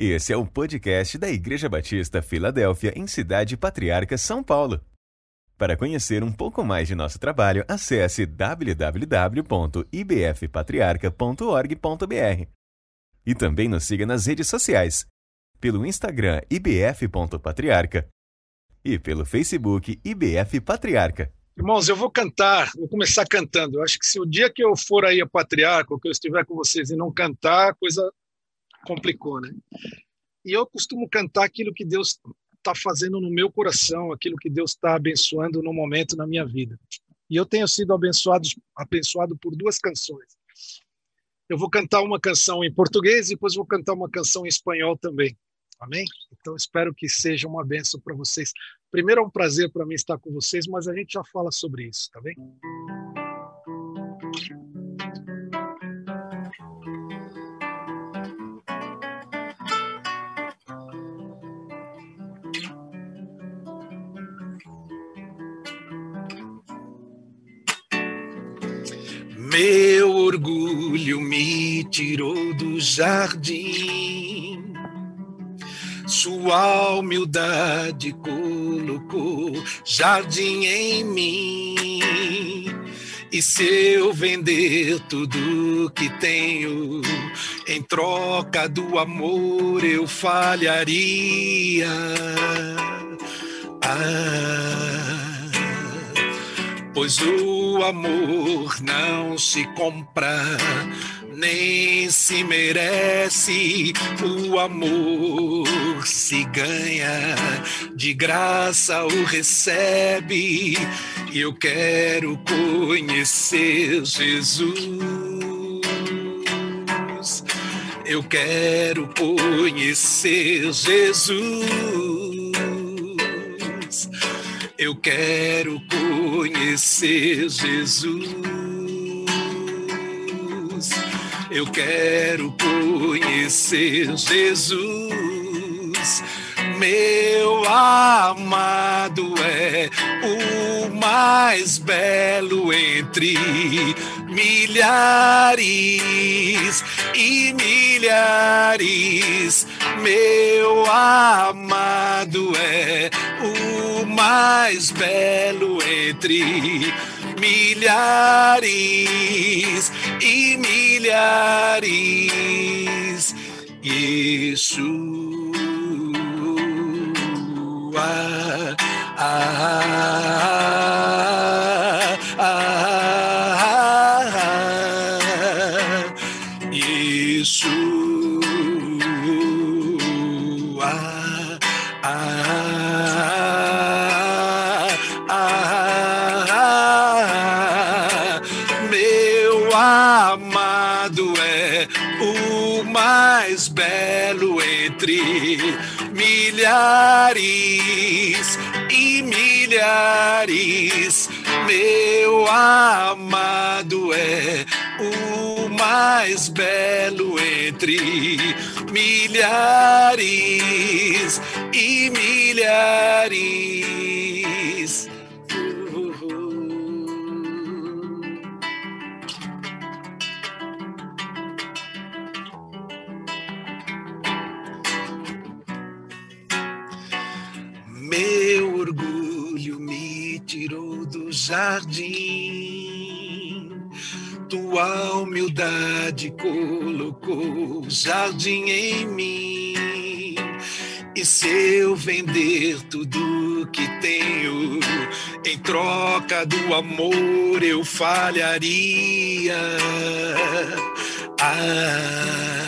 Esse é o podcast da Igreja Batista Filadélfia, em Cidade Patriarca, São Paulo. Para conhecer um pouco mais de nosso trabalho, acesse www.ibfpatriarca.org.br. E também nos siga nas redes sociais, pelo Instagram ibf.patriarca e pelo Facebook IBF Patriarca. Irmãos, eu vou cantar, vou começar cantando. Eu acho que se o dia que eu for aí a Patriarca, ou que eu estiver com vocês e não cantar, a coisa complicou, né? E eu costumo cantar aquilo que Deus está fazendo no meu coração, aquilo que Deus está abençoando no momento na minha vida. E eu tenho sido abençoado, abençoado por duas canções. Eu vou cantar uma canção em português e depois vou cantar uma canção em espanhol também. Amém? Então espero que seja uma bênção para vocês. Primeiro é um prazer para mim estar com vocês, mas a gente já fala sobre isso, tá bem? Orgulho me tirou do jardim, sua humildade colocou jardim em mim. E se eu vender tudo que tenho, em troca do amor eu falharia. Ah, pois o amor não se compra, nem se merece. O amor se ganha, de graça o recebe. E eu quero conhecer Jesus. Eu quero conhecer Jesus. Eu quero conhecer Jesus. Eu quero conhecer Jesus. Meu amado é o mais belo entre milhares e milhares. Meu amado é o mais belo entre milhares e milhares. Yeshua. Ah, ah, milhares e milhares. Meu amado é o mais belo entre milhares e milhares. Jardim. Tua humildade colocou jardim em mim. E se eu vender tudo que tenho, em troca do amor eu falharia. Ah,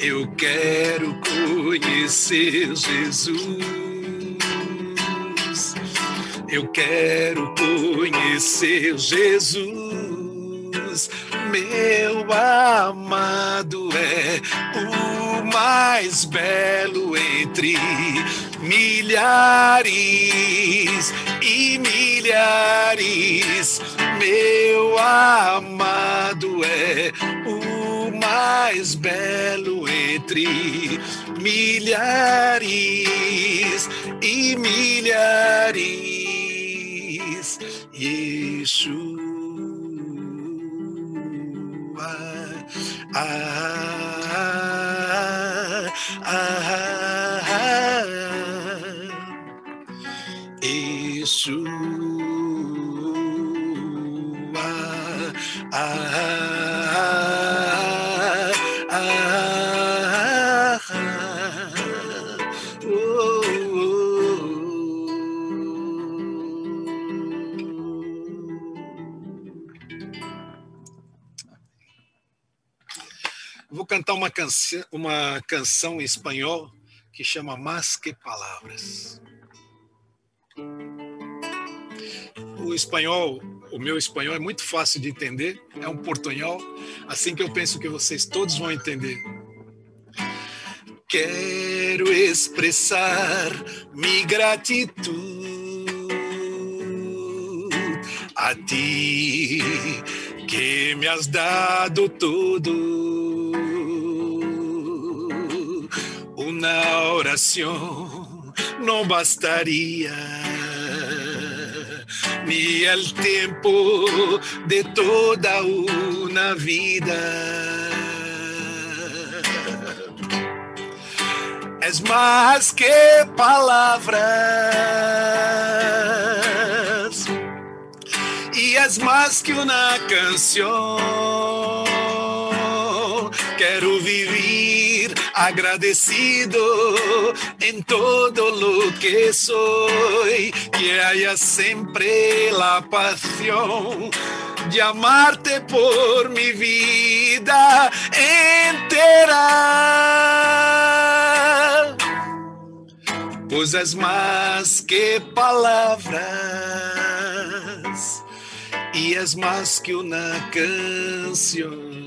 Eu quero conhecer Jesus. Eu quero conhecer Jesus. Meu amado é o mais belo entre milhares e milhares. Meu amado é mais belo entre milhares e milhares. Yeshua. Ah, ah, ah, Yeshua. Ah, ah, uma, canção, uma canção em espanhol que chama Mais que Palavras. O espanhol, o meu espanhol é muito fácil de entender, é um portunhol, assim que eu penso que vocês todos vão entender. Quero expressar mi gratitud a ti que me has dado todo. Una oración no bastaría ni el tiempo de toda una vida. Es más que palabras y es más que una canción. Quero vivir agradecido en todo lo que soy, que haya siempre la pasión de amarte por mi vida entera. Es más que palabras y es más que una canción.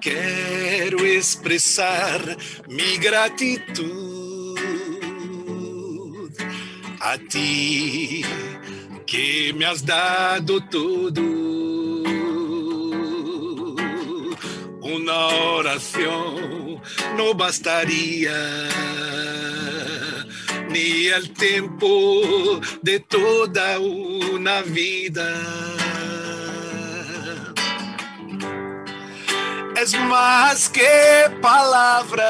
Quero expressar mi gratitud a ti que me has dado todo. Una oración no bastaría ni el tiempo de toda una vida. Es más que palabras.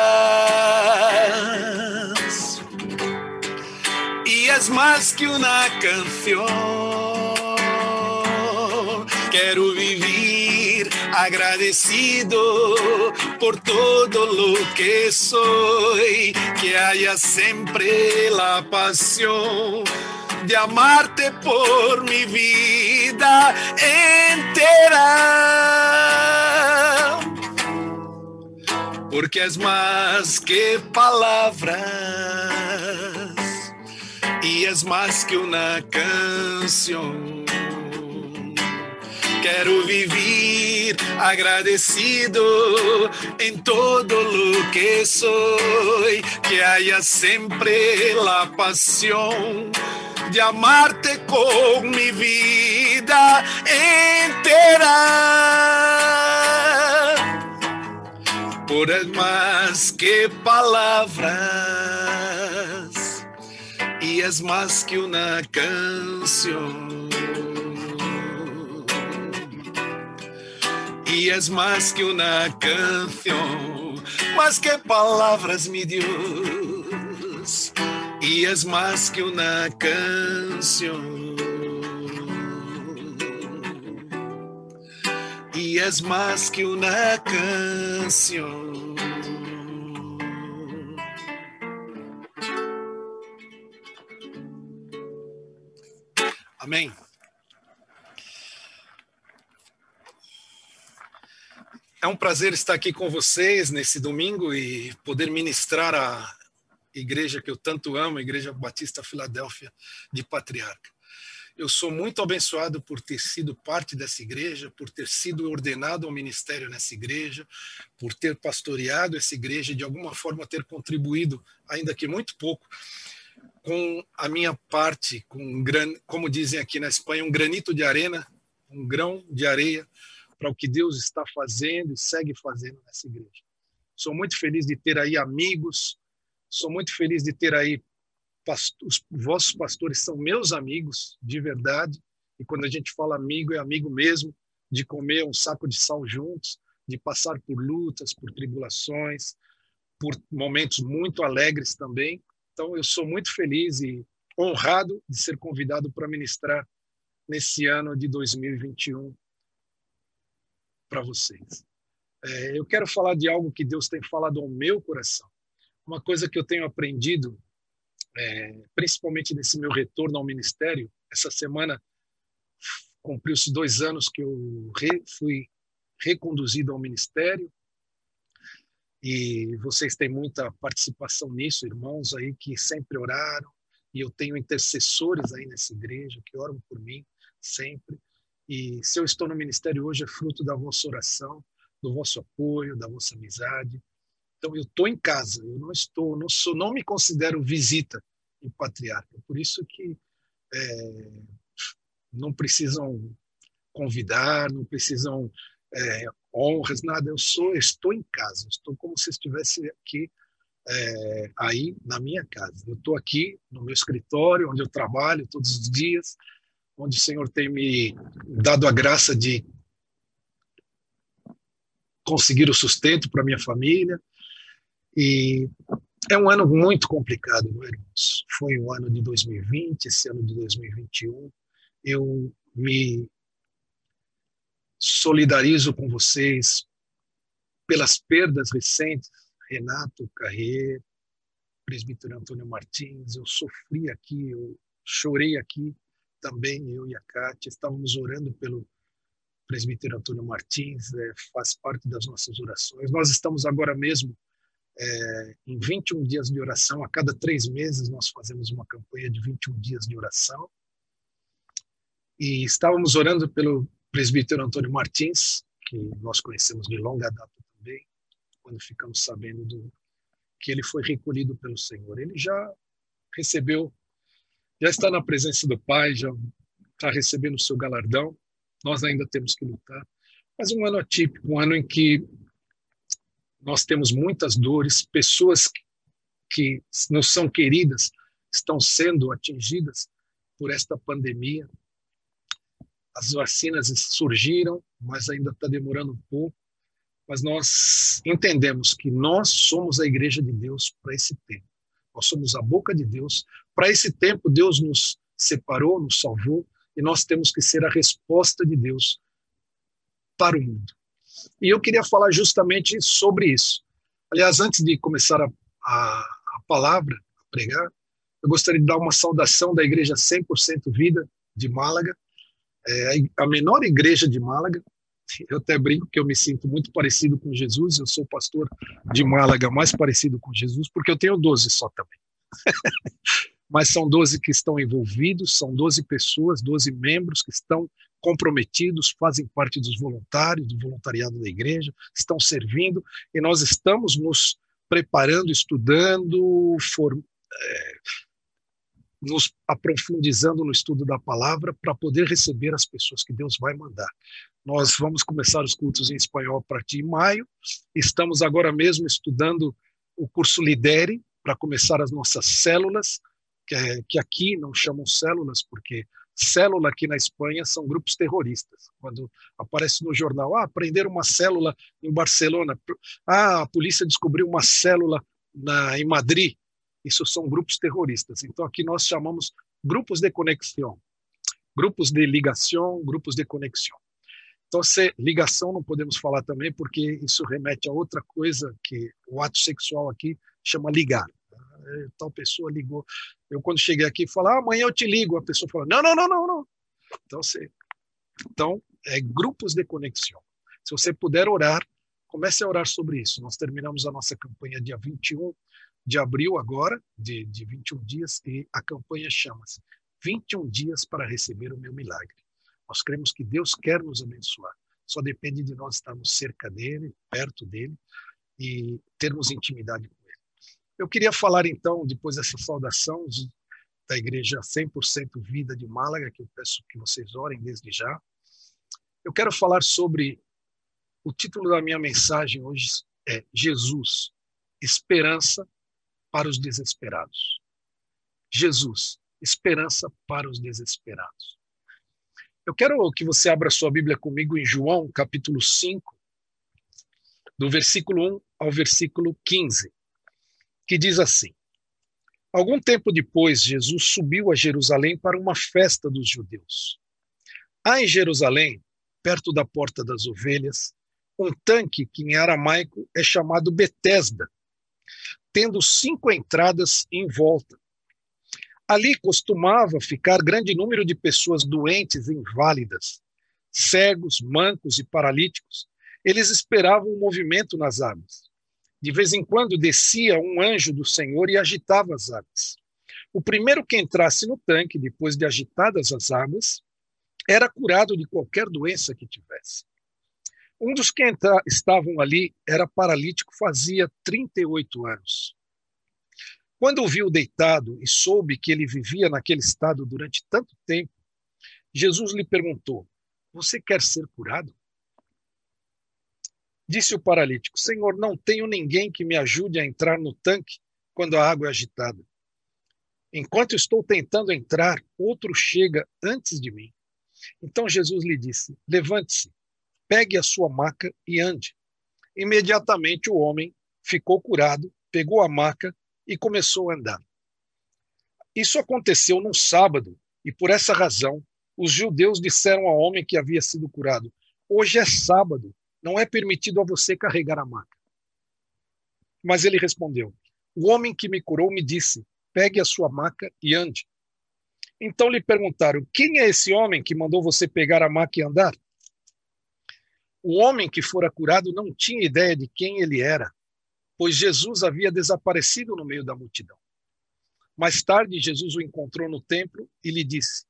Y es más que una canción. Quiero vivir agradecido por todo lo que soy, que haya siempre la pasión de amarte por mi vida entera porque és mais que palavras e és mais que uma canção. Quero viver agradecido em todo lo que sou, que haya sempre la pasión de amarte con mi vida entera es más que palabras y es más que una canción. Y es más que una canción, más que palabras, mi Dios. Y es más que una canción. Y es más que una canción. Amém. É um prazer estar aqui com vocês nesse domingo e poder ministrar a igreja que eu tanto amo, a Igreja Batista Filadélfia de Patriarca. Eu sou muito abençoado por ter sido parte dessa igreja, por ter sido ordenado ao ministério nessa igreja, por ter pastoreado essa igreja de alguma forma ter contribuído, ainda que muito pouco, com a minha parte, com um gran, como dizem aqui na Espanha, um granito de arena, um grão de areia para o que Deus está fazendo e segue fazendo nessa igreja. Sou muito feliz de ter aí amigos, sou muito feliz de ter aí os vossos pastores são meus amigos de verdade, e quando a gente fala amigo, é amigo mesmo, de comer um saco de sal juntos, de passar por lutas, por tribulações, por momentos muito alegres também. Então, eu sou muito feliz e honrado de ser convidado para ministrar nesse ano de 2021 para vocês. É, eu quero falar de algo que Deus tem falado ao meu coração. Uma coisa que eu tenho aprendido é, principalmente nesse meu retorno ao ministério. Essa semana cumpriu-se dois anos que eu re, fui reconduzido ao ministério e vocês têm muita participação nisso, irmãos aí que sempre oraram e eu tenho intercessores aí nessa igreja que oram por mim sempre. E se eu estou no ministério hoje é fruto da vossa oração, do vosso apoio, da vossa amizade. Então eu estou em casa, eu não estou, não sou, não me considero visita em patriarca. Por isso que é, não precisam convidar, não precisam é, honras, nada. Eu sou, estou em casa, estou como se estivesse aqui é, aí na minha casa. Eu estou aqui no meu escritório, onde eu trabalho todos os dias, onde o Senhor tem me dado a graça de conseguir o sustento para minha família, e é um ano muito complicado, não é, irmãos? Foi o ano de 2020, esse ano de 2021. Eu me solidarizo com vocês pelas perdas recentes. Renato Carreiro, presbítero Antônio Martins, eu sofri aqui, eu chorei aqui também, eu e a Kátia, estávamos orando pelo presbítero Antônio Martins, é, faz parte das nossas orações. Nós estamos agora mesmo é, em 21 dias de oração. A cada três meses nós fazemos uma campanha de 21 dias de oração. E estávamos orando pelo presbítero Antônio Martins, que nós conhecemos de longa data também, quando ficamos sabendo do, que ele foi recolhido pelo Senhor. Ele já recebeu, já está na presença do Pai, já está recebendo o seu galardão. Nós ainda temos que lutar. Mas um ano atípico, um ano em que nós temos muitas dores, pessoas que não são queridas estão sendo atingidas por esta pandemia. As vacinas surgiram, mas ainda está demorando um pouco. Mas nós entendemos que nós somos a igreja de Deus para esse tempo. Nós somos a boca de Deus. Para esse tempo, Deus nos separou, nos salvou, e nós temos que ser a resposta de Deus para o mundo. E eu queria falar justamente sobre isso. Aliás, antes de começar a, a, a palavra, a pregar, eu gostaria de dar uma saudação da Igreja 100% Vida de Málaga, é a menor igreja de Málaga. Eu até brinco que eu me sinto muito parecido com Jesus, eu sou pastor de Málaga mais parecido com Jesus, porque eu tenho 12 só também. Mas são 12 que estão envolvidos, são 12 pessoas, 12 membros que estão comprometidos, fazem parte dos voluntários, do voluntariado da igreja, estão servindo, e nós estamos nos preparando, estudando, for, é, nos aprofundizando no estudo da palavra para poder receber as pessoas que Deus vai mandar. Nós vamos começar os cultos em espanhol a partir de maio, estamos agora mesmo estudando o curso Lidere para começar as nossas células, que, que aqui não chamam células porque célula aqui na Espanha são grupos terroristas. Quando aparece no jornal, ah, prenderam uma célula em Barcelona, ah, a polícia descobriu uma célula na, em Madrid, isso são grupos terroristas. Então aqui nós chamamos grupos de conexão, grupos de ligação, grupos de conexão. Então, se ligação não podemos falar também, porque isso remete a outra coisa que o ato sexual aqui chama ligar. Tal pessoa ligou. Eu, quando cheguei aqui, falei, ah, amanhã eu te ligo. A pessoa falou, não, não, não, não, não. Então, você, então é grupos de conexão. Se você puder orar, comece a orar sobre isso. Nós terminamos a nossa campanha dia 21 de abril agora, de, de 21 dias, e a campanha chama-se 21 dias para receber o meu milagre. Nós cremos que Deus quer nos abençoar. Só depende de nós estarmos cerca dele, perto dele e termos intimidade com. Eu queria falar então, depois dessa saudação da igreja 100% Vida de Málaga, que eu peço que vocês orem desde já. Eu quero falar sobre o título da minha mensagem hoje é Jesus, esperança para os desesperados. Jesus, esperança para os desesperados. Eu quero que você abra sua Bíblia comigo em João, capítulo 5, do versículo 1 ao versículo 15, que diz assim: Algum tempo depois, Jesus subiu a Jerusalém para uma festa dos judeus. Há em Jerusalém, perto da Porta das Ovelhas, um tanque que em aramaico é chamado Betesda, tendo cinco entradas em volta. Ali costumava ficar grande número de pessoas doentes e inválidas, cegos, mancos e paralíticos. Eles esperavam o um movimento nas águas. De vez em quando descia um anjo do Senhor e agitava as águas. O primeiro que entrasse no tanque, depois de agitadas as águas, era curado de qualquer doença que tivesse. Um dos que estavam ali era paralítico fazia 38 anos. Quando o viu deitado e soube que ele vivia naquele estado durante tanto tempo, Jesus lhe perguntou: Você quer ser curado? Disse o paralítico: Senhor, não tenho ninguém que me ajude a entrar no tanque quando a água é agitada. Enquanto estou tentando entrar, outro chega antes de mim. Então Jesus lhe disse: Levante-se, pegue a sua maca e ande. Imediatamente o homem ficou curado, pegou a maca e começou a andar. Isso aconteceu num sábado, e por essa razão os judeus disseram ao homem que havia sido curado: Hoje é sábado, não é permitido a você carregar a maca. Mas ele respondeu: O homem que me curou me disse: Pegue a sua maca e ande. Então lhe perguntaram: Quem é esse homem que mandou você pegar a maca e andar? O homem que fora curado não tinha ideia de quem ele era, pois Jesus havia desaparecido no meio da multidão. Mais tarde, Jesus o encontrou no templo e lhe disse: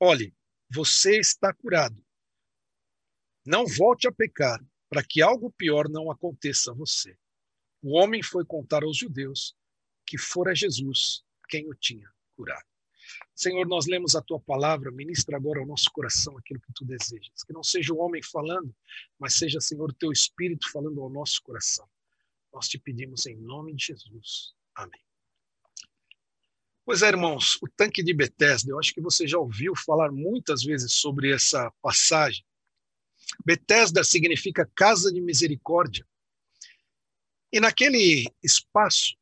Olhe, você está curado. Não volte a pecar, para que algo pior não aconteça a você. O homem foi contar aos judeus que fora Jesus quem o tinha curado. Senhor, nós lemos a tua palavra, ministra agora ao nosso coração aquilo que tu desejas. Que não seja o homem falando, mas seja, Senhor, o teu espírito falando ao nosso coração. Nós te pedimos em nome de Jesus. Amém. Pois é, irmãos, o tanque de Betesda, eu acho que você já ouviu falar muitas vezes sobre essa passagem. Betesda significa casa de misericórdia. E naquele espaço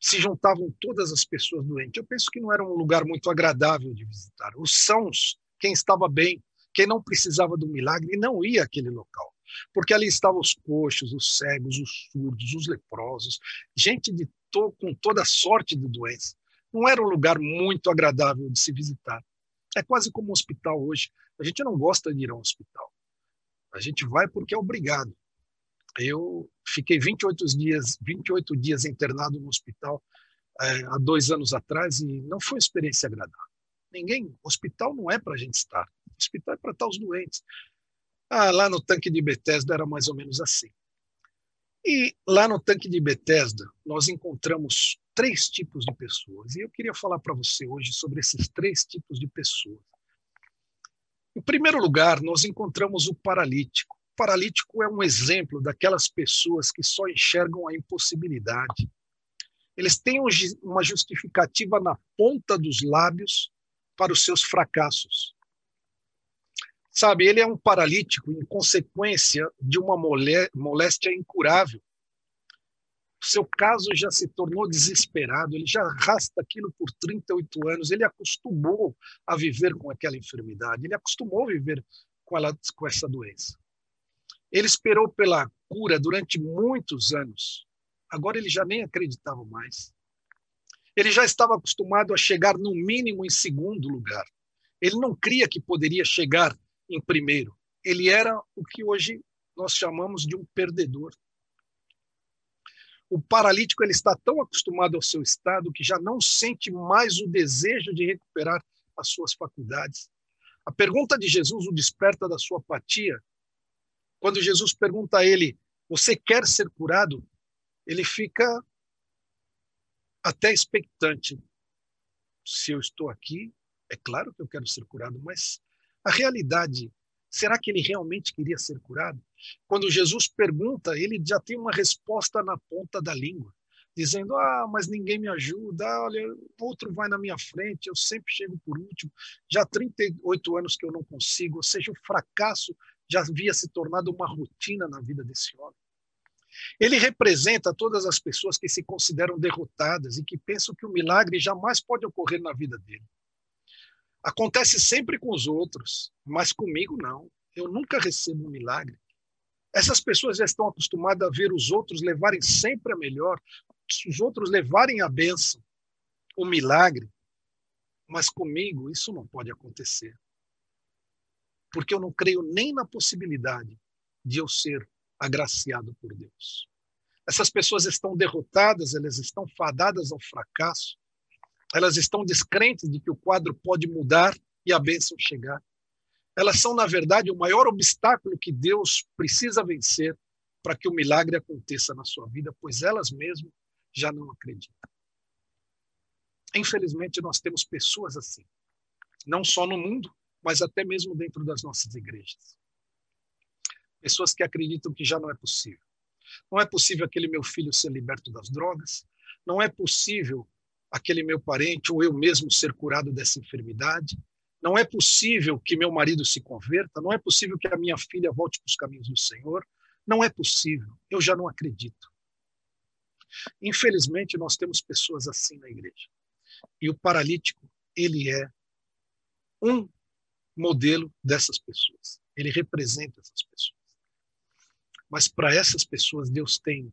se juntavam todas as pessoas doentes. Eu penso que não era um lugar muito agradável de visitar. Os sãos, quem estava bem, quem não precisava do milagre, não ia àquele local porque ali estavam os coxos, os cegos, os surdos, os leprosos, gente de to, com toda sorte de doença. Não era um lugar muito agradável de se visitar. É quase como um hospital hoje. A gente não gosta de ir a um hospital. A gente vai porque é obrigado. Eu fiquei 28 dias, 28 dias internado no hospital é, há dois anos atrás e não foi uma experiência agradável. Ninguém, hospital não é para a gente estar. Hospital é para estar os doentes. Ah, lá no tanque de Bethesda era mais ou menos assim. E lá no tanque de Bethesda, nós encontramos três tipos de pessoas. E eu queria falar para você hoje sobre esses três tipos de pessoas. Em primeiro lugar, nós encontramos o paralítico. O paralítico é um exemplo daquelas pessoas que só enxergam a impossibilidade. Eles têm uma justificativa na ponta dos lábios para os seus fracassos. Sabe, ele é um paralítico em consequência de uma moléstia incurável. O seu caso já se tornou desesperado, ele já arrasta aquilo por 38 anos, ele acostumou a viver com aquela enfermidade, ele acostumou a viver com, ela, com essa doença. Ele esperou pela cura durante muitos anos. Agora ele já nem acreditava mais. Ele já estava acostumado a chegar no mínimo em segundo lugar. Ele não cria que poderia chegar em primeiro. Ele era o que hoje nós chamamos de um perdedor. O paralítico ele está tão acostumado ao seu estado que já não sente mais o desejo de recuperar as suas faculdades. A pergunta de Jesus o desperta da sua apatia. Quando Jesus pergunta a ele: Você quer ser curado? Ele fica até expectante. Se eu estou aqui, é claro que eu quero ser curado, mas a realidade, será que ele realmente queria ser curado? Quando Jesus pergunta, ele já tem uma resposta na ponta da língua, dizendo: Ah, mas ninguém me ajuda, olha, outro vai na minha frente, eu sempre chego por último, já há 38 anos que eu não consigo, ou seja, o fracasso já havia se tornado uma rotina na vida desse homem. Ele representa todas as pessoas que se consideram derrotadas e que pensam que o milagre jamais pode ocorrer na vida dele. Acontece sempre com os outros, mas comigo não. Eu nunca recebo um milagre. Essas pessoas já estão acostumadas a ver os outros levarem sempre a melhor, os outros levarem a bênção, o milagre. Mas comigo isso não pode acontecer. Porque eu não creio nem na possibilidade de eu ser agraciado por Deus. Essas pessoas estão derrotadas, elas estão fadadas ao fracasso, elas estão descrentes de que o quadro pode mudar e a bênção chegar. Elas são, na verdade, o maior obstáculo que Deus precisa vencer para que o milagre aconteça na sua vida, pois elas mesmas já não acreditam. Infelizmente, nós temos pessoas assim, não só no mundo, mas até mesmo dentro das nossas igrejas. Pessoas que acreditam que já não é possível. Não é possível aquele meu filho ser liberto das drogas, não é possível aquele meu parente ou eu mesmo ser curado dessa enfermidade. Não é possível que meu marido se converta, não é possível que a minha filha volte para os caminhos do Senhor. Não é possível, eu já não acredito. Infelizmente, nós temos pessoas assim na igreja. E o paralítico, ele é um modelo dessas pessoas. Ele representa essas pessoas. Mas para essas pessoas, Deus tem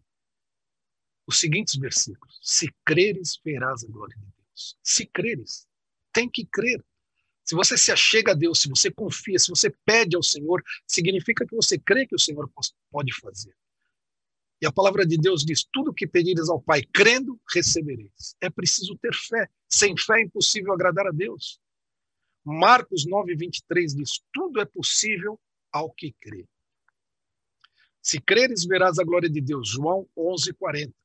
os seguintes versículos: Se creres, verás a glória de Deus. Se creres, tem que crer. Se você se achega a Deus, se você confia, se você pede ao Senhor, significa que você crê que o Senhor pode fazer. E a palavra de Deus diz: tudo que pedires ao Pai, crendo, recebereis. É preciso ter fé. Sem fé é impossível agradar a Deus. Marcos 9, 23 diz: tudo é possível ao que crê. Se creres, verás a glória de Deus. João 11, 40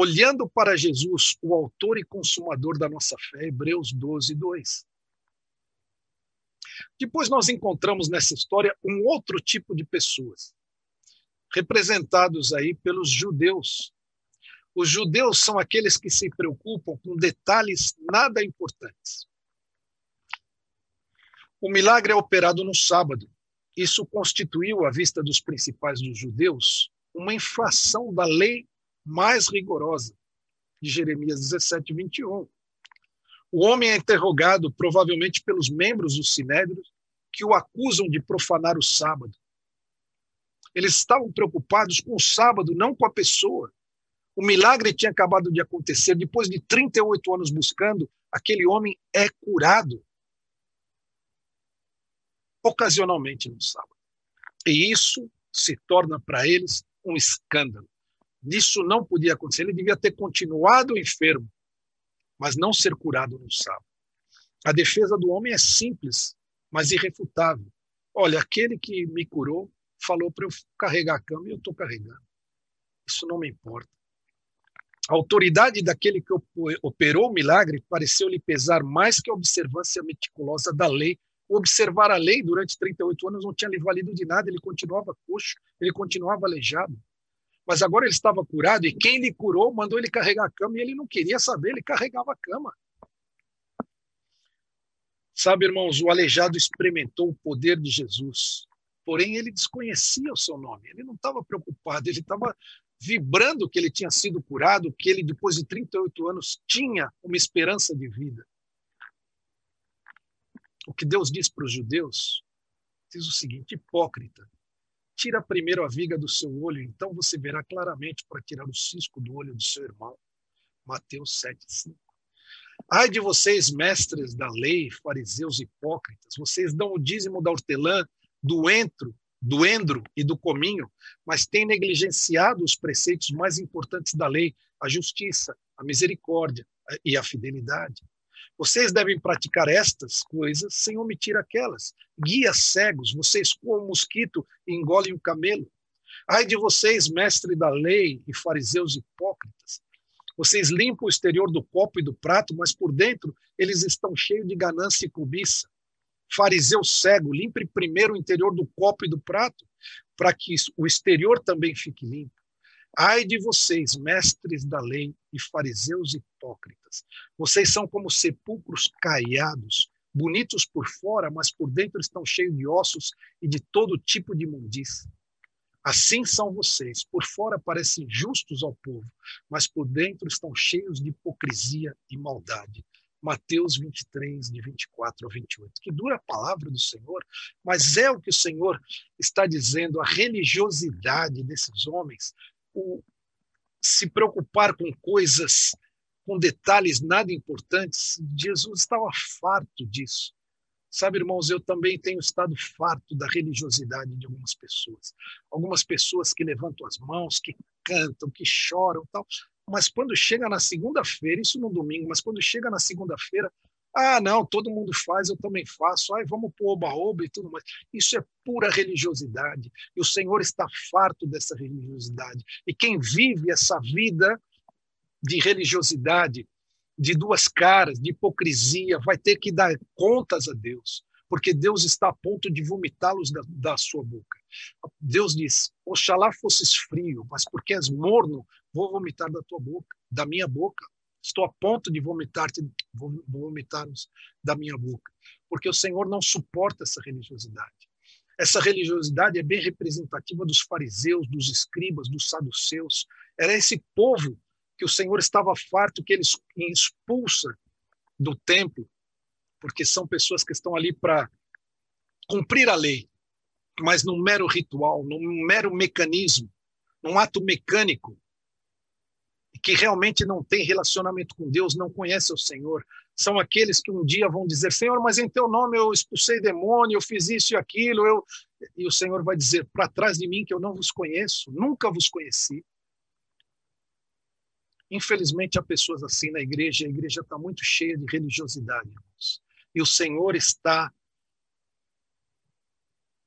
olhando para Jesus, o autor e consumador da nossa fé, Hebreus 12, 2. Depois nós encontramos nessa história um outro tipo de pessoas, representados aí pelos judeus. Os judeus são aqueles que se preocupam com detalhes nada importantes. O milagre é operado no sábado. Isso constituiu, à vista dos principais dos judeus, uma infração da lei mais rigorosa, de Jeremias 17, 21. O homem é interrogado, provavelmente pelos membros do Sinédrio, que o acusam de profanar o sábado. Eles estavam preocupados com o sábado, não com a pessoa. O milagre tinha acabado de acontecer. Depois de 38 anos buscando, aquele homem é curado. Ocasionalmente no sábado. E isso se torna para eles um escândalo disso não podia acontecer. Ele devia ter continuado enfermo, mas não ser curado no sábado. A defesa do homem é simples, mas irrefutável. Olha, aquele que me curou falou para eu carregar a cama e eu estou carregando. Isso não me importa. A autoridade daquele que operou o milagre pareceu lhe pesar mais que a observância meticulosa da lei. Observar a lei durante 38 anos não tinha lhe valido de nada, ele continuava coxo, ele continuava aleijado. Mas agora ele estava curado e quem lhe curou mandou ele carregar a cama e ele não queria saber, ele carregava a cama. Sabe, irmãos, o aleijado experimentou o poder de Jesus, porém ele desconhecia o seu nome, ele não estava preocupado, ele estava vibrando que ele tinha sido curado, que ele, depois de 38 anos, tinha uma esperança de vida. O que Deus diz para os judeus diz o seguinte: hipócrita, Tira primeiro a viga do seu olho, então você verá claramente para tirar o cisco do olho do seu irmão. Mateus 7,5. Ai de vocês, mestres da lei, fariseus hipócritas, vocês dão o dízimo da hortelã, do entro do endro e do cominho, mas têm negligenciado os preceitos mais importantes da lei, a justiça, a misericórdia e a fidelidade. Vocês devem praticar estas coisas sem omitir aquelas. Guias cegos, vocês coam um mosquito e engolem um camelo. Ai de vocês, mestre da lei e fariseus hipócritas. Vocês limpam o exterior do copo e do prato, mas por dentro eles estão cheios de ganância e cobiça. Fariseu cego, limpe primeiro o interior do copo e do prato, para que o exterior também fique limpo. Ai de vocês, mestres da lei e fariseus hipócritas. Vocês são como sepulcros caiados, bonitos por fora, mas por dentro estão cheios de ossos e de todo tipo de imundícia. Assim são vocês. Por fora parecem justos ao povo, mas por dentro estão cheios de hipocrisia e maldade. Mateus 23, de 24 a 28. Que dura a palavra do Senhor, mas é o que o Senhor está dizendo, a religiosidade desses homens, o se preocupar com coisas, com detalhes nada importantes. Jesus estava farto disso. Sabe, irmãos, eu também tenho estado farto da religiosidade de algumas pessoas. Algumas pessoas que levantam as mãos, que cantam, que choram, tal. Mas quando chega na segunda-feira, isso no domingo, mas quando chega na segunda-feira, ah, não, todo mundo faz, eu também faço. Ai, vamos pro oba-oba e tudo mais. Isso é pura religiosidade. E o Senhor está farto dessa religiosidade. E quem vive essa vida de religiosidade de duas caras, de hipocrisia, vai ter que dar contas a Deus, porque Deus está a ponto de vomitá-los da, da, sua boca. Deus diz: Oxalá fosses frio, mas porque és morno, vou vomitar da tua boca, da minha boca. Estou a ponto de vomitar-te, vomitar-nos da minha boca, porque o Senhor não suporta essa religiosidade. Essa religiosidade é bem representativa dos fariseus, dos escribas, dos saduceus. Era esse povo que o Senhor estava farto que eles expulsa do templo, porque são pessoas que estão ali para cumprir a lei, mas num mero ritual, num mero mecanismo, num ato mecânico, que realmente não tem relacionamento com Deus, não conhece o Senhor. São aqueles que um dia vão dizer: Senhor, mas em teu nome eu expulsei demônio, eu fiz isso e aquilo. Eu... E o Senhor vai dizer: Para trás de mim que eu não vos conheço, nunca vos conheci. Infelizmente, há pessoas assim na igreja, a igreja está muito cheia de religiosidade, irmãos. E o Senhor está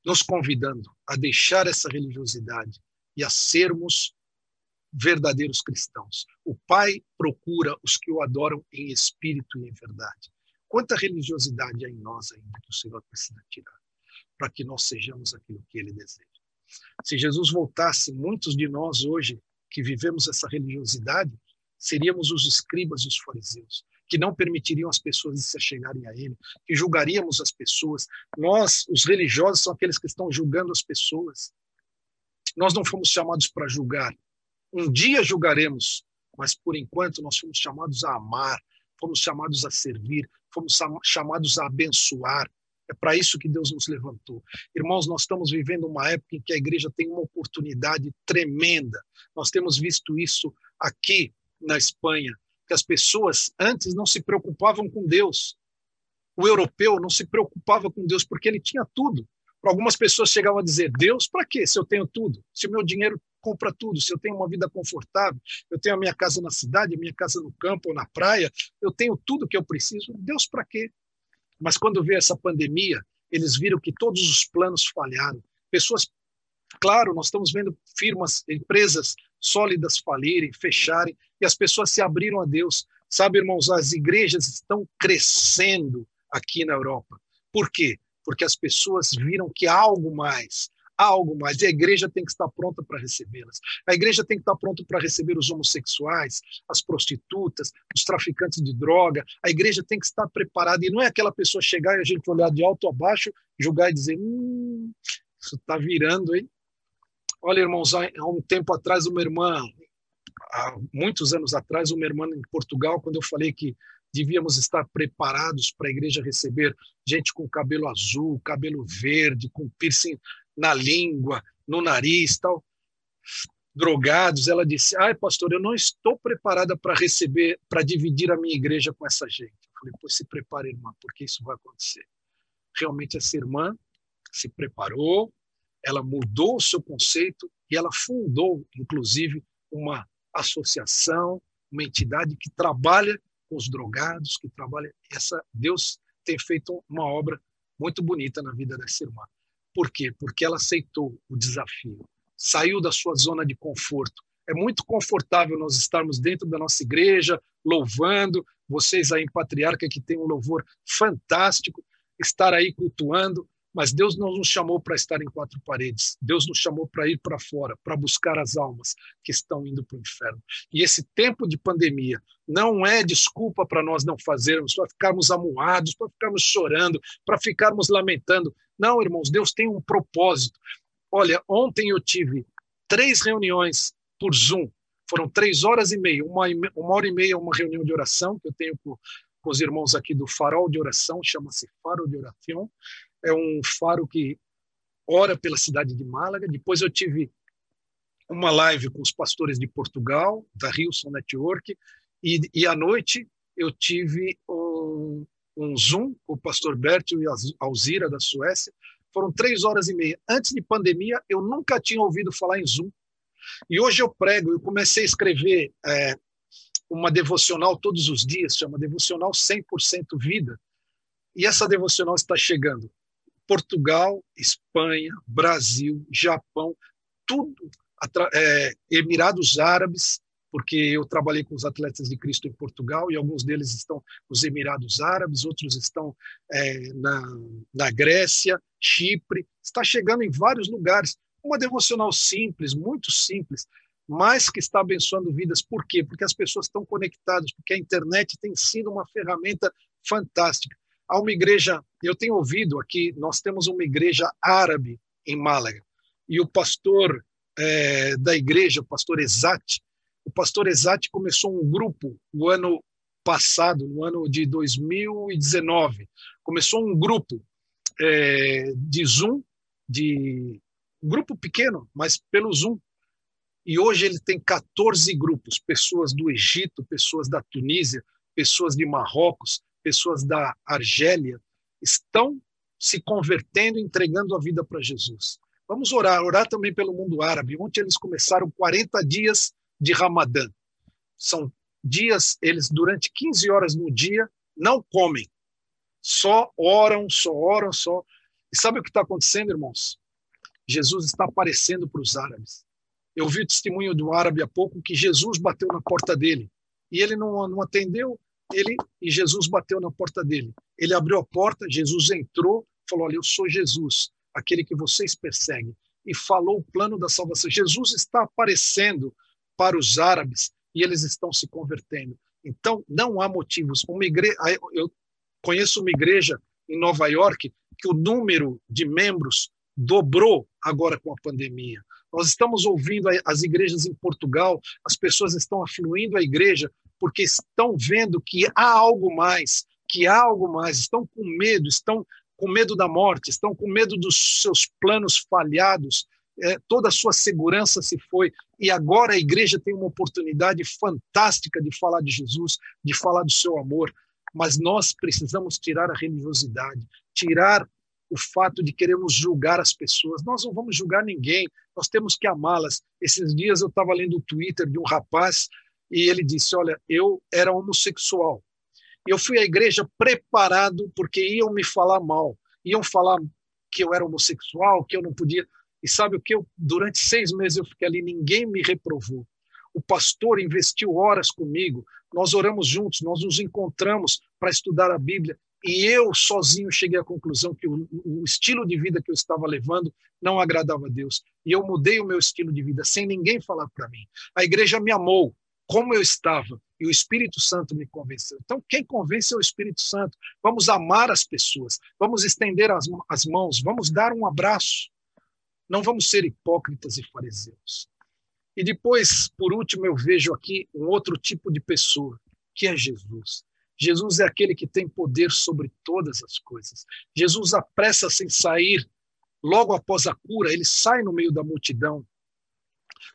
nos convidando a deixar essa religiosidade e a sermos verdadeiros cristãos. O Pai procura os que o adoram em espírito e em verdade. Quanta religiosidade há em nós ainda que o Senhor precisa tirar, para que nós sejamos aquilo que Ele deseja. Se Jesus voltasse, muitos de nós hoje que vivemos essa religiosidade, seríamos os escribas e os fariseus, que não permitiriam as pessoas se chegarem a ele, que julgaríamos as pessoas. Nós, os religiosos, são aqueles que estão julgando as pessoas. Nós não fomos chamados para julgar. Um dia julgaremos, mas por enquanto nós fomos chamados a amar, fomos chamados a servir, fomos chamados a abençoar. É para isso que Deus nos levantou. Irmãos, nós estamos vivendo uma época em que a igreja tem uma oportunidade tremenda. Nós temos visto isso aqui na Espanha, que as pessoas antes não se preocupavam com Deus. O europeu não se preocupava com Deus porque ele tinha tudo. Para algumas pessoas chegavam a dizer: Deus, para quê? Se eu tenho tudo, se o meu dinheiro compra tudo, se eu tenho uma vida confortável, eu tenho a minha casa na cidade, a minha casa no campo ou na praia, eu tenho tudo que eu preciso. Deus, para quê? Mas quando veio essa pandemia, eles viram que todos os planos falharam. Pessoas, claro, nós estamos vendo firmas, empresas sólidas falirem, fecharem, e as pessoas se abriram a Deus. Sabe, irmãos, as igrejas estão crescendo aqui na Europa. Por quê? Porque as pessoas viram que há algo mais, há algo mais, e a igreja tem que estar pronta para recebê-las. A igreja tem que estar pronta para receber os homossexuais, as prostitutas, os traficantes de droga. A igreja tem que estar preparada, e não é aquela pessoa chegar e a gente olhar de alto a baixo, julgar e dizer: hum, isso está virando, hein? Olha, irmãos, há um tempo atrás, uma irmã, há muitos anos atrás, uma irmã em Portugal, quando eu falei que devíamos estar preparados para a igreja receber gente com cabelo azul, cabelo verde, com piercing na língua, no nariz, tal, drogados. Ela disse: "Ai, pastor, eu não estou preparada para receber, para dividir a minha igreja com essa gente". Eu falei: "Pois se prepare, irmã, porque isso vai acontecer". Realmente essa irmã se preparou, ela mudou o seu conceito e ela fundou, inclusive, uma associação, uma entidade que trabalha com os drogados, que trabalha. Essa Deus tem feito uma obra muito bonita na vida dessa irmã. Por quê? Porque ela aceitou o desafio, saiu da sua zona de conforto. É muito confortável nós estarmos dentro da nossa igreja, louvando, vocês aí em Patriarca que tem um louvor fantástico, estar aí cultuando, mas Deus não nos chamou para estar em quatro paredes. Deus nos chamou para ir para fora, para buscar as almas que estão indo para o inferno. E esse tempo de pandemia não é desculpa para nós não fazermos, para ficarmos amuados, para ficarmos chorando, para ficarmos lamentando. Não, irmãos, Deus tem um propósito. Olha, ontem eu tive três reuniões por Zoom. Foram três horas e meia, uma, uma hora e meia, uma reunião de oração que eu tenho com, com os irmãos aqui do Farol de Oração, chama-se Faro de Oração é um faro que ora pela cidade de Málaga. Depois eu tive uma live com os pastores de Portugal, da Hilson Network, e, e à noite eu tive um, um Zoom com o pastor Bertil e a Alzira, da Suécia. Foram três horas e meia. Antes de pandemia, eu nunca tinha ouvido falar em Zoom. E hoje eu prego, eu comecei a escrever é, uma devocional todos os dias, chama Devocional 100% Vida. E essa devocional está chegando Portugal, Espanha, Brasil, Japão, tudo, é, Emirados Árabes, porque eu trabalhei com os atletas de Cristo em Portugal e alguns deles estão nos Emirados Árabes, outros estão é, na, na Grécia, Chipre, está chegando em vários lugares. Uma devocional simples, muito simples, mas que está abençoando vidas. Por quê? Porque as pessoas estão conectadas, porque a internet tem sido uma ferramenta fantástica. Há uma igreja, eu tenho ouvido aqui, nós temos uma igreja árabe em Málaga, e o pastor é, da igreja, o pastor Exat, o pastor Exat começou um grupo no ano passado, no ano de 2019, começou um grupo é, de Zoom, de um grupo pequeno, mas pelo Zoom. E hoje ele tem 14 grupos, pessoas do Egito, pessoas da Tunísia, pessoas de Marrocos, pessoas da Argélia estão se convertendo, entregando a vida para Jesus. Vamos orar, orar também pelo mundo árabe. Ontem eles começaram 40 dias de Ramadã. São dias, eles durante 15 horas no dia não comem. Só oram, só oram, só. E sabe o que está acontecendo, irmãos? Jesus está aparecendo para os árabes. Eu vi o testemunho do árabe há pouco que Jesus bateu na porta dele e ele não, não atendeu ele e Jesus bateu na porta dele. Ele abriu a porta, Jesus entrou, falou: Olha, eu sou Jesus, aquele que vocês perseguem, e falou o plano da salvação. Jesus está aparecendo para os árabes e eles estão se convertendo. Então, não há motivos. Uma igreja, eu conheço uma igreja em Nova York que o número de membros dobrou agora com a pandemia. Nós estamos ouvindo as igrejas em Portugal, as pessoas estão afluindo à igreja porque estão vendo que há algo mais, que há algo mais, estão com medo, estão com medo da morte, estão com medo dos seus planos falhados, é, toda a sua segurança se foi, e agora a igreja tem uma oportunidade fantástica de falar de Jesus, de falar do seu amor, mas nós precisamos tirar a religiosidade, tirar o fato de queremos julgar as pessoas. Nós não vamos julgar ninguém, nós temos que amá-las. Esses dias eu estava lendo o Twitter de um rapaz e ele disse: Olha, eu era homossexual. Eu fui à igreja preparado porque iam me falar mal, iam falar que eu era homossexual, que eu não podia. E sabe o que? Eu, durante seis meses eu fiquei ali, ninguém me reprovou. O pastor investiu horas comigo, nós oramos juntos, nós nos encontramos para estudar a Bíblia. E eu sozinho cheguei à conclusão que o, o, estilo de vida que eu estava levando não agradava a Deus. E eu mudei o meu estilo de vida sem ninguém falar para mim. A igreja me amou, como eu estava, e o Espírito Santo me convenceu. Então, quem convence é o Espírito Santo. Vamos amar as pessoas, vamos estender as, as mãos, vamos dar um abraço. Não vamos ser hipócritas e fariseus. E depois, por último, eu vejo aqui um outro tipo de pessoa, que é Jesus. Jesus é aquele que tem poder sobre todas as coisas. Jesus apressa-se em sair logo após a cura, ele sai no meio da multidão,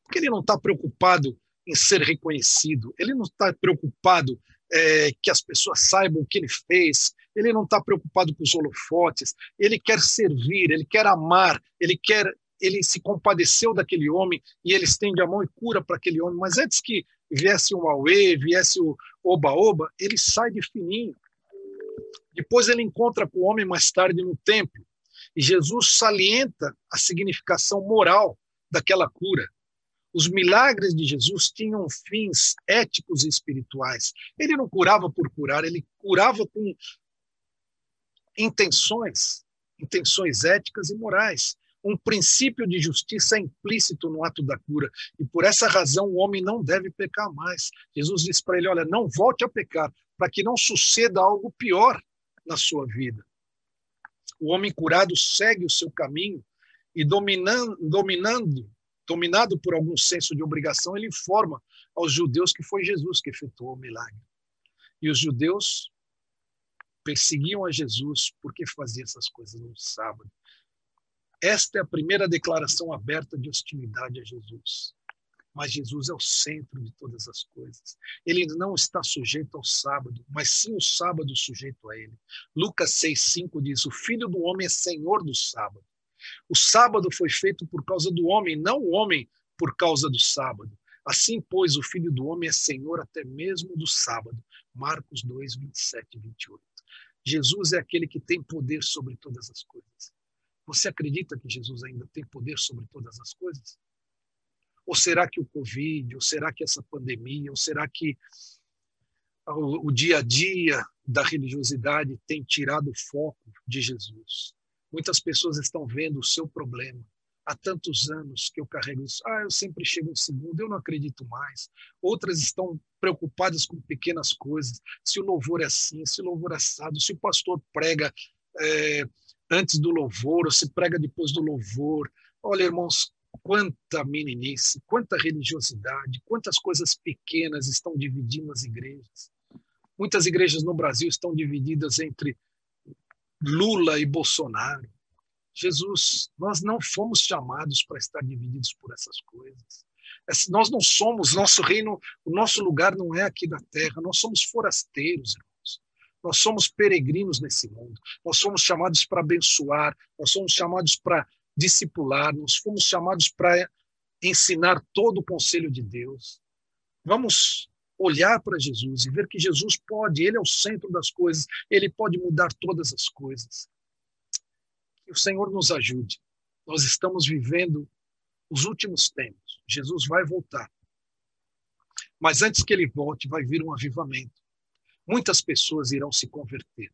porque ele não está preocupado em ser reconhecido, ele não está preocupado é, que as pessoas saibam o que ele fez, ele não está preocupado com os holofotes, ele quer servir, ele quer amar, ele quer ele se compadeceu daquele homem e ele estende a mão e cura para aquele homem. Mas antes que viesse o Aue, viesse o Oba-Oba, ele sai de fininho. Depois ele encontra com o homem mais tarde no templo. E Jesus salienta a significação moral daquela cura. Os milagres de Jesus tinham fins éticos e espirituais. Ele não curava por curar, ele curava com intenções, intenções éticas e morais. Um princípio de justiça é implícito no ato da cura, e por essa razão o homem não deve pecar mais. Jesus diz para ele: Olha, não volte a pecar, para que não suceda algo pior na sua vida. O homem curado segue o seu caminho e dominando, dominando, dominado por algum senso de obrigação, ele informa aos judeus que foi Jesus que efetuou o milagre. E os judeus perseguiam a Jesus porque fazia essas coisas no sábado. Esta é a primeira declaração aberta de hostilidade a Jesus. Mas Jesus é o centro de todas as coisas. Ele não está sujeito ao sábado, mas sim o sábado sujeito a ele. Lucas 6,5 diz: O filho do homem é senhor do sábado. O sábado foi feito por causa do homem, não o homem por causa do sábado. Assim, pois, o filho do homem é senhor até mesmo do sábado. Marcos 2, 27 e 28. Jesus é aquele que tem poder sobre todas as coisas. Você acredita que Jesus ainda tem poder sobre todas as coisas? Ou será que o Covid, ou será que essa pandemia, ou será que o, dia a dia da religiosidade tem tirado o foco de Jesus? Muitas pessoas estão vendo o seu problema. Há tantos anos que eu carrego isso. Ah, eu sempre chego em segundo, eu não acredito mais. Outras estão preocupadas com pequenas coisas. Se o louvor é assim, se o louvor é assado, se o pastor prega é, antes do louvor ou se prega depois do louvor. Olha, irmãos, quanta meninice, quanta religiosidade, quantas coisas pequenas estão dividindo as igrejas. Muitas igrejas no Brasil estão divididas entre Lula e Bolsonaro. Jesus, nós não fomos chamados para estar divididos por essas coisas. Nós não somos, nosso reino, o nosso lugar não é aqui da terra, nós somos forasteiros, irmãos. Nós somos peregrinos nesse mundo. Nós somos chamados para abençoar, nós somos chamados para discipular, nós fomos chamados para ensinar todo o conselho de Deus. Vamos olhar para Jesus e ver que Jesus pode, ele é o centro das coisas, ele pode mudar todas as coisas. Que o Senhor nos ajude. Nós estamos vivendo os últimos tempos. Jesus vai voltar. Mas antes que ele volte, vai vir um avivamento. Muitas pessoas irão se converter.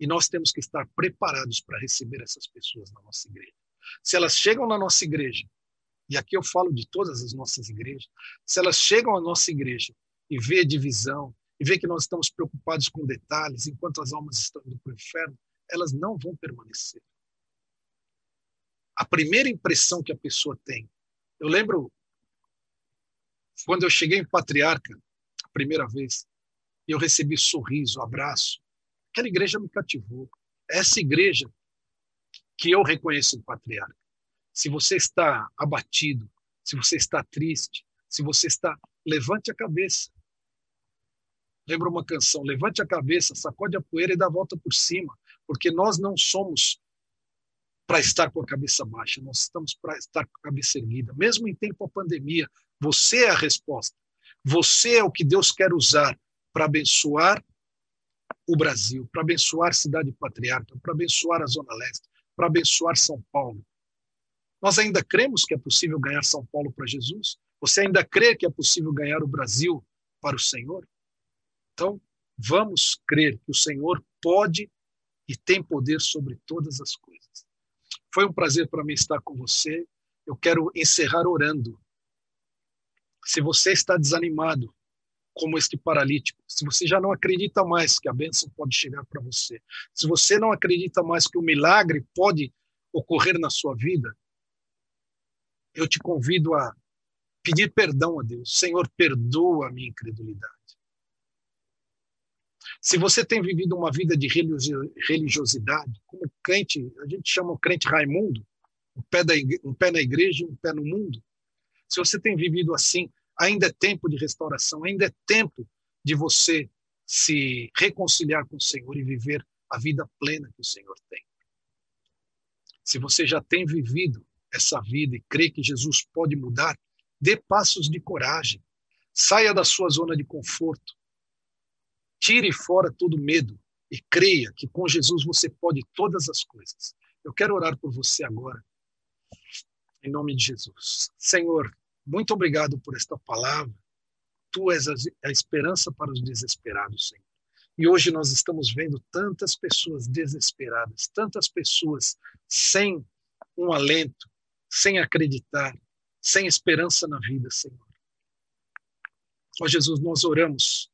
E nós temos que estar preparados para receber essas pessoas na nossa igreja. Se elas chegam na nossa igreja, e aqui eu falo de todas as nossas igrejas, se elas chegam à nossa igreja e vê divisão, e vê que nós estamos preocupados com detalhes, enquanto as almas estão indo para o inferno, elas não vão permanecer. A primeira impressão que a pessoa tem. Eu lembro quando eu cheguei em Patriarca, a primeira vez, e eu recebi sorriso, abraço. Aquela igreja me cativou. Essa igreja que eu reconheço em Patriarca. Se você está abatido, se você está triste, se você está. Levante a cabeça. Lembra uma canção? Levante a cabeça, sacode a poeira e dá a volta por cima, porque nós não somos para estar com a cabeça baixa, nós estamos para estar com a cabeça erguida. Mesmo em tempo de pandemia, você é a resposta. Você é o que Deus quer usar para abençoar o Brasil, para abençoar a cidade patriarca, para abençoar a Zona Leste, para abençoar São Paulo. Nós ainda cremos que é possível ganhar São Paulo para Jesus? Você ainda crê que é possível ganhar o Brasil para o Senhor? Então, vamos crer que o Senhor pode e tem poder sobre todas as coisas. Foi um prazer para mim estar com você. Eu quero encerrar orando. Se você está desanimado, como este paralítico, se você já não acredita mais que a bênção pode chegar para você, se você não acredita mais que o milagre pode ocorrer na sua vida, eu te convido a pedir perdão a Deus. Senhor, perdoa a minha incredulidade. Se você tem vivido uma vida de religiosidade, como crente, a gente chama o crente Raimundo, um pé, da igreja, um pé na igreja e um pé no mundo. Se você tem vivido assim, ainda é tempo de restauração, ainda é tempo de você se reconciliar com o Senhor e viver a vida plena que o Senhor tem. Se você já tem vivido essa vida e crê que Jesus pode mudar, dê passos de coragem. Saia da sua zona de conforto. Tire fora todo medo e creia que com Jesus você pode todas as coisas. Eu quero orar por você agora, em nome de Jesus. Senhor, muito obrigado por esta palavra. Tu és a esperança para os desesperados, Senhor. E hoje nós estamos vendo tantas pessoas desesperadas, tantas pessoas sem um alento, sem acreditar, sem esperança na vida, Senhor. Ó Jesus, nós oramos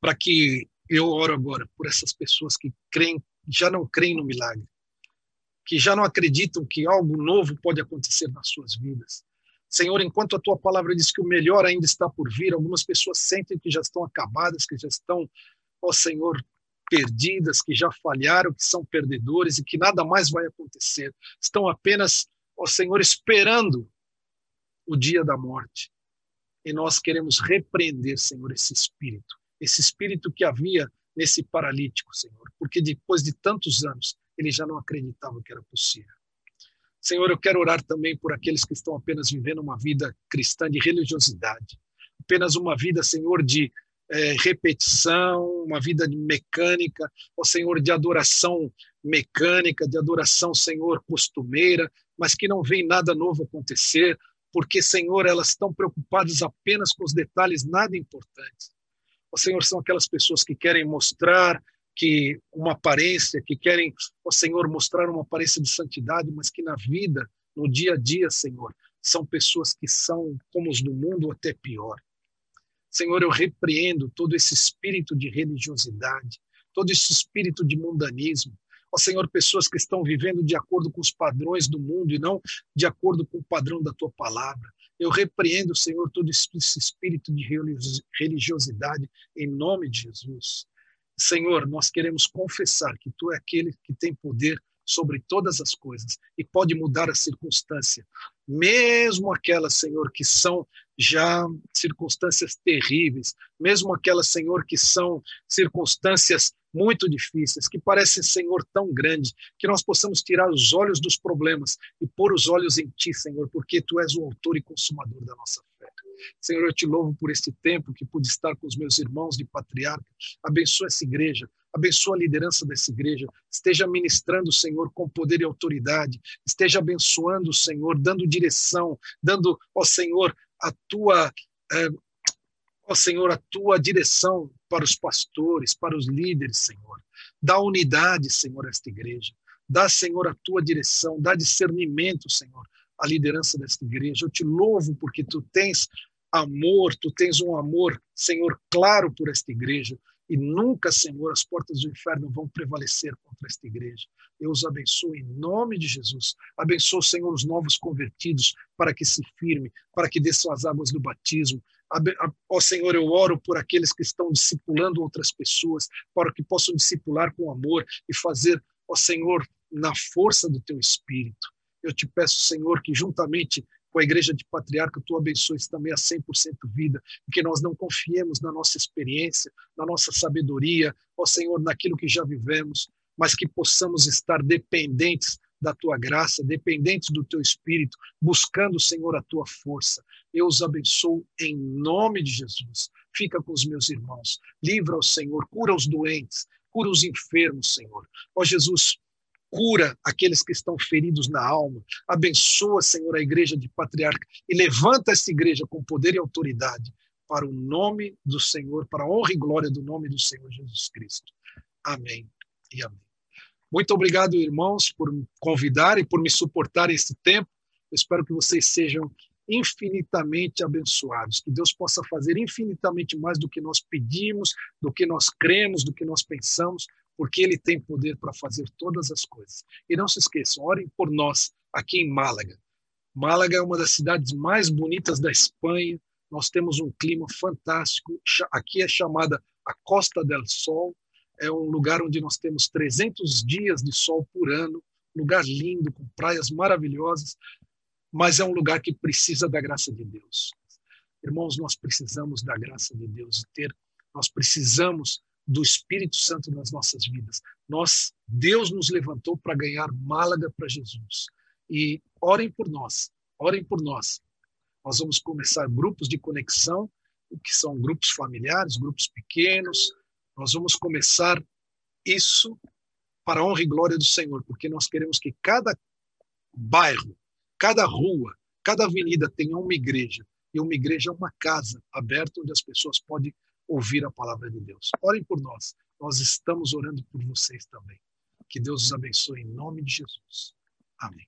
para que eu oro agora por essas pessoas que creem, já não creem no milagre, que já não acreditam que algo novo pode acontecer nas suas vidas. Senhor, enquanto a tua palavra diz que o melhor ainda está por vir, algumas pessoas sentem que já estão acabadas, que já estão, ó Senhor, perdidas, que já falharam, que são perdedores e que nada mais vai acontecer. Estão apenas, ó Senhor, esperando o dia da morte. E nós queremos repreender, Senhor, esse espírito, esse espírito que havia nesse paralítico, Senhor, porque depois de tantos anos ele já não acreditava que era possível. Senhor, eu quero orar também por aqueles que estão apenas vivendo uma vida cristã de religiosidade, apenas uma vida, Senhor, de é, repetição, uma vida de mecânica, ó Senhor, de adoração mecânica, de adoração, Senhor, costumeira, mas que não vem nada novo acontecer, porque, Senhor, elas estão preocupadas apenas com os detalhes nada importantes. Ó Senhor, são aquelas pessoas que querem mostrar que uma aparência, que querem, ó Senhor, mostrar uma aparência de santidade, mas que na vida, no dia a dia, Senhor, são pessoas que são como os do mundo, ou até pior. Senhor, eu repreendo todo esse espírito de religiosidade, todo esse espírito de mundanismo. Ó Senhor, pessoas que estão vivendo de acordo com os padrões do mundo e não de acordo com o padrão da tua palavra. Eu repreendo, Senhor, todo esse espírito de religiosidade em nome de Jesus. Senhor, nós queremos confessar que tu é aquele que tem poder sobre todas as coisas e pode mudar a circunstância, mesmo aquelas, Senhor, que são já circunstâncias terríveis, mesmo aquelas, Senhor, que são circunstâncias muito difíceis, que parecem, Senhor, tão grandes, que nós possamos tirar os olhos dos problemas e pôr os olhos em Ti, Senhor, porque Tu és o autor e consumador da nossa fé. Senhor, eu te louvo por este tempo que pude estar com os meus irmãos de patriarca. Abençoa essa igreja, abençoa a liderança dessa igreja. Esteja ministrando, Senhor, com poder e autoridade. Esteja abençoando, Senhor, dando direção, dando, ó Senhor, a tua. É, ó Senhor, a tua direção para os pastores, para os líderes, Senhor. Dá unidade, Senhor, a esta igreja. Dá, Senhor, a tua direção, dá discernimento, Senhor, à liderança desta igreja. Eu te louvo porque tu tens amor, tu tens um amor, Senhor, claro por esta igreja. E nunca, Senhor, as portas do inferno vão prevalecer contra esta igreja. Eu os abençoo em nome de Jesus. Abençoo, Senhor, os novos convertidos para que se firme, para que desçam as águas do batismo. Ó Senhor, eu oro por aqueles que estão discipulando outras pessoas, para que possam discipular com amor e fazer, ó Senhor, na força do teu espírito. Eu te peço, Senhor, que juntamente com a igreja de patriarca, tu abençoes também a 100% vida, que nós não confiemos na nossa experiência, na nossa sabedoria, ó Senhor, naquilo que já vivemos, mas que possamos estar dependentes da tua graça, dependentes do teu espírito, buscando, Senhor, a tua força. Eu os abençoo em nome de Jesus. Fica com os meus irmãos. Livra o Senhor, cura os doentes, cura os enfermos, Senhor. Ó Jesus, cura aqueles que estão feridos na alma. Abençoa, Senhor, a igreja de patriarca e levanta essa igreja com poder e autoridade para o nome do Senhor, para a honra e glória do nome do Senhor Jesus Cristo. Amém e amém. Muito obrigado, irmãos, por me convidar e por me suportar esse tempo. Eu espero que vocês sejam infinitamente abençoados, que Deus possa fazer infinitamente mais do que nós pedimos, do que nós cremos, do que nós pensamos, porque Ele tem poder para fazer todas as coisas. E não se esqueçam, orem por nós aqui em Málaga. Málaga é uma das cidades mais bonitas da Espanha. Nós temos um clima fantástico. Aqui é chamada a Costa del Sol. É um lugar onde nós temos 300 dias de sol por ano. Lugar lindo, com praias maravilhosas. Mas é um lugar que precisa da graça de Deus. Irmãos, nós precisamos da graça de Deus ter. Nós precisamos do Espírito Santo nas nossas vidas. Nós, Deus nos levantou para ganhar Málaga para Jesus. E orem por nós, orem por nós. Nós vamos começar grupos de conexão, que são grupos familiares, grupos pequenos. Nós vamos começar isso para a honra e glória do Senhor, porque nós queremos que cada bairro, cada rua, cada avenida tenha uma igreja. E uma igreja é uma casa aberta onde as pessoas podem ouvir a palavra de Deus. Orem por nós. Nós estamos orando por vocês também. Que Deus os abençoe em nome de Jesus. Amém.